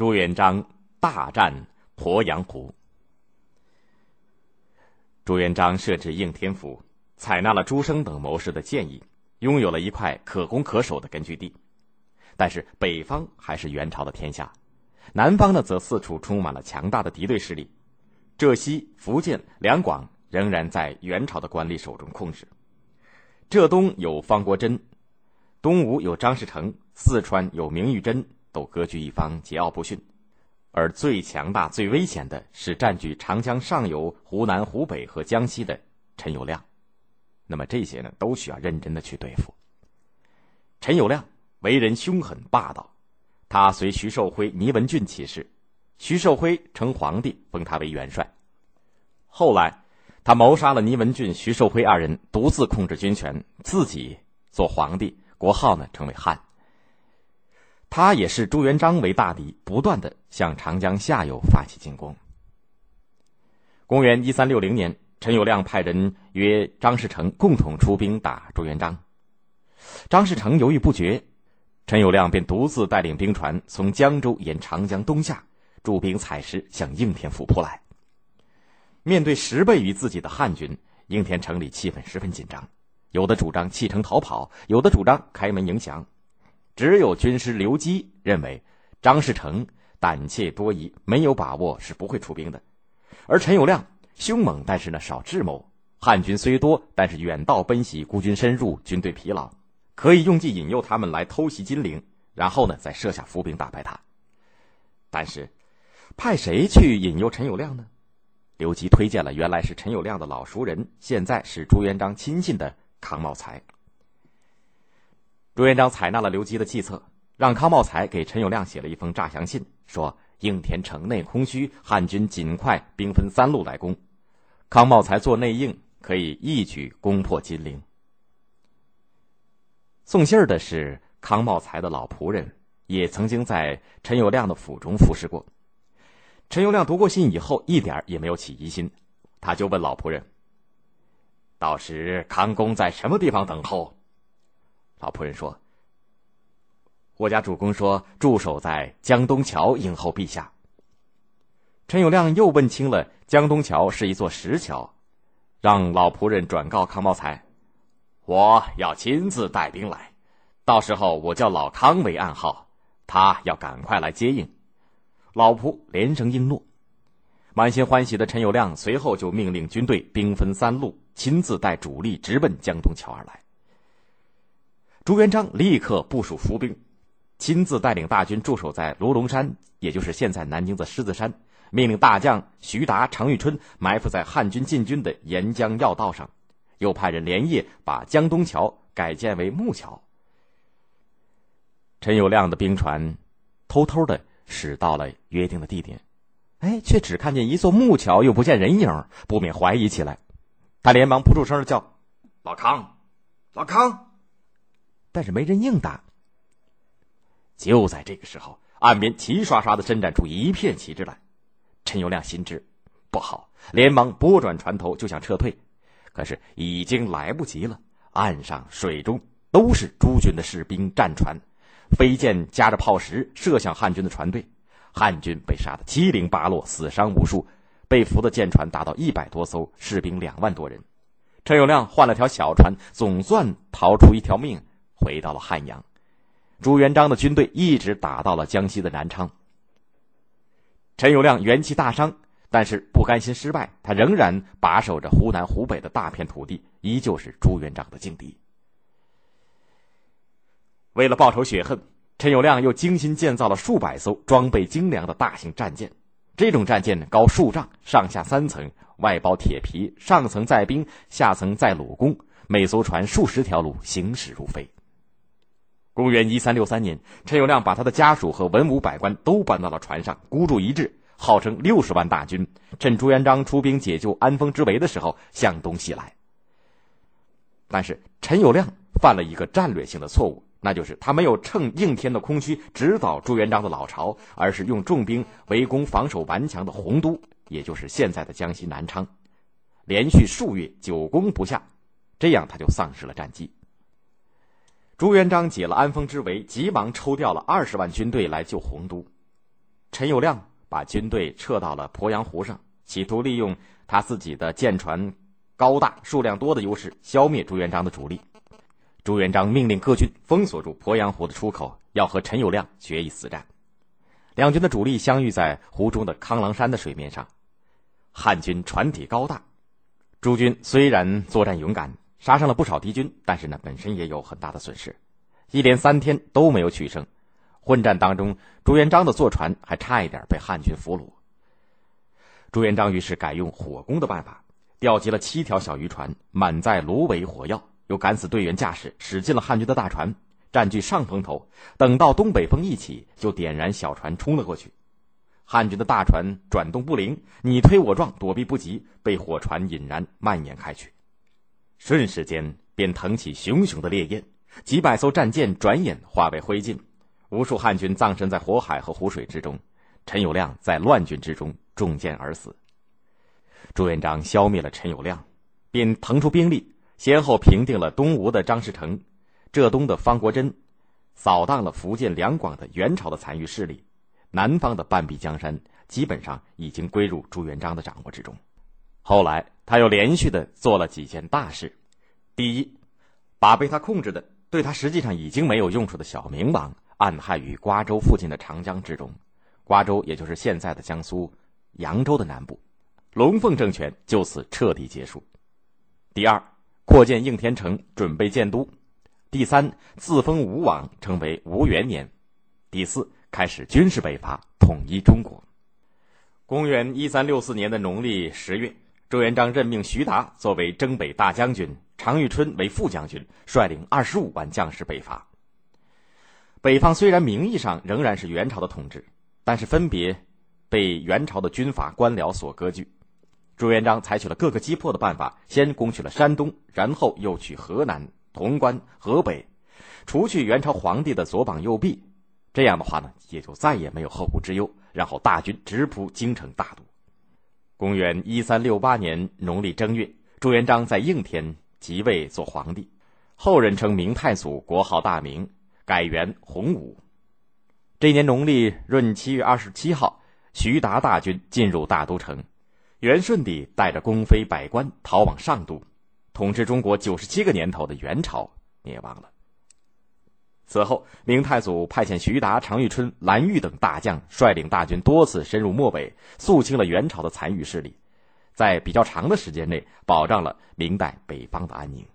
朱元璋大战鄱阳湖。朱元璋设置应天府，采纳了朱升等谋士的建议，拥有了一块可攻可守的根据地。但是北方还是元朝的天下，南方呢则四处充满了强大的敌对势力，浙西、福建、两广仍然在元朝的官吏手中控制。浙东有方国珍，东吴有张士诚，四川有明玉珍，都割据一方，桀骜不驯。而最强大、最危险的是占据长江上游、湖南、湖北和江西的陈友谅。那么这些呢，都需要认真的去对付。陈友谅。为人凶狠霸道，他随徐寿辉、倪文俊起事，徐寿辉称皇帝，封他为元帅。后来，他谋杀了倪文俊、徐寿辉二人，独自控制军权，自己做皇帝，国号呢称为汉。他也是朱元璋为大敌，不断的向长江下游发起进攻。公元一三六零年，陈友谅派人约张士诚共同出兵打朱元璋，张士诚犹豫不决。陈友谅便独自带领兵船从江州沿长江东下，驻兵采石向应天府扑来。面对十倍于自己的汉军，应天城里气氛十分紧张，有的主张弃城逃跑，有的主张开门迎降。只有军师刘基认为张士诚胆怯多疑，没有把握是不会出兵的。而陈友谅凶猛，但是呢少智谋。汉军虽多，但是远道奔袭，孤军深入，军队疲劳。可以用计引诱他们来偷袭金陵，然后呢，再设下伏兵打败他。但是，派谁去引诱陈友谅呢？刘基推荐了原来是陈友谅的老熟人，现在是朱元璋亲信的康茂才。朱元璋采纳了刘基的计策，让康茂才给陈友谅写了一封诈降信，说应天城内空虚，汉军尽快兵分三路来攻，康茂才做内应，可以一举攻破金陵。送信儿的是康茂才的老仆人，也曾经在陈友谅的府中服侍过。陈友谅读过信以后，一点也没有起疑心，他就问老仆人：“到时康公在什么地方等候？”老仆人说：“我家主公说驻守在江东桥迎候陛下。”陈友谅又问清了江东桥是一座石桥，让老仆人转告康茂才。我要亲自带兵来，到时候我叫老康为暗号，他要赶快来接应。老仆连声应诺。满心欢喜的陈友谅随后就命令军队兵分三路，亲自带主力直奔江东桥而来。朱元璋立刻部署伏兵，亲自带领大军驻守在卢龙山，也就是现在南京的狮子山，命令大将徐达、常遇春埋伏在汉军进军的沿江要道上。又派人连夜把江东桥改建为木桥。陈友谅的兵船偷偷的驶到了约定的地点，哎，却只看见一座木桥，又不见人影，不免怀疑起来。他连忙不出声的叫：“老康，老康！”但是没人应答。就在这个时候，岸边齐刷刷的伸展出一片旗帜来。陈友谅心知不好，连忙拨转船头就想撤退。可是已经来不及了，岸上、水中都是朱军的士兵、战船，飞箭夹着炮石射向汉军的船队，汉军被杀得七零八落，死伤无数，被俘的舰船达到一百多艘，士兵两万多人。陈友谅换了条小船，总算逃出一条命，回到了汉阳。朱元璋的军队一直打到了江西的南昌。陈友谅元气大伤。但是不甘心失败，他仍然把守着湖南、湖北的大片土地，依旧是朱元璋的劲敌。为了报仇雪恨，陈友谅又精心建造了数百艘装备精良的大型战舰。这种战舰高数丈，上下三层，外包铁皮，上层载兵，下层载弩弓，每艘船数十条路，行驶如飞。公元一三六三年，陈友谅把他的家属和文武百官都搬到了船上，孤注一掷。号称六十万大军，趁朱元璋出兵解救安丰之围的时候向东西来。但是陈友谅犯了一个战略性的错误，那就是他没有趁应天的空虚直捣朱元璋的老巢，而是用重兵围攻防守顽强的洪都，也就是现在的江西南昌，连续数月久攻不下，这样他就丧失了战机。朱元璋解了安丰之围，急忙抽调了二十万军队来救洪都。陈友谅把军队撤到了鄱阳湖上，企图利用他自己的舰船高大、数量多的优势消灭朱元璋的主力。朱元璋命令各军封锁住鄱阳湖的出口，要和陈友谅决一死战。两军的主力相遇在湖中的康郎山的水面上，汉军船体高大，朱军虽然作战勇敢，杀伤了不少敌军，但是呢，本身也有很大的损失，一连三天都没有取胜。混战当中，朱元璋的坐船还差一点被汉军俘虏。朱元璋于是改用火攻的办法，调集了七条小渔船，满载芦苇火药。又赶死队员驾驶，驶进了汉军的大船，占据上风头。等到东北风一起，就点燃小船冲了过去。汉军的大船转动不灵，你推我撞，躲避不及，被火船引燃，蔓延开去。瞬时间便腾起熊熊的烈焰，几百艘战舰转眼化为灰烬，无数汉军葬身在火海和湖水之中。陈友谅在乱军之中中箭而死。朱元璋消灭了陈友谅，便腾出兵力。先后平定了东吴的张士诚、浙东的方国珍，扫荡了福建两广的元朝的残余势力，南方的半壁江山基本上已经归入朱元璋的掌握之中。后来他又连续的做了几件大事：第一，把被他控制的、对他实际上已经没有用处的小明王暗害于瓜州附近的长江之中，瓜州也就是现在的江苏扬州的南部，龙凤政权就此彻底结束。第二。扩建应天城，准备建都。第三，自封吴王，成为吴元年。第四，开始军事北伐，统一中国。公元一三六四年的农历十月，朱元璋任命徐达作为征北大将军，常遇春为副将军，率领二十五万将士北伐。北方虽然名义上仍然是元朝的统治，但是分别被元朝的军阀官僚所割据。朱元璋采取了各个击破的办法，先攻取了山东，然后又取河南、潼关、河北，除去元朝皇帝的左膀右臂，这样的话呢，也就再也没有后顾之忧。然后大军直扑京城大都。公元一三六八年农历正月，朱元璋在应天即位做皇帝，后人称明太祖，国号大明，改元洪武。这年农历闰七月二十七号，徐达大军进入大都城。元顺帝带着宫妃百官逃往上都，统治中国九十七个年头的元朝灭亡了。此后，明太祖派遣徐达、常遇春、蓝玉等大将率领大军多次深入漠北，肃清了元朝的残余势力，在比较长的时间内保障了明代北方的安宁。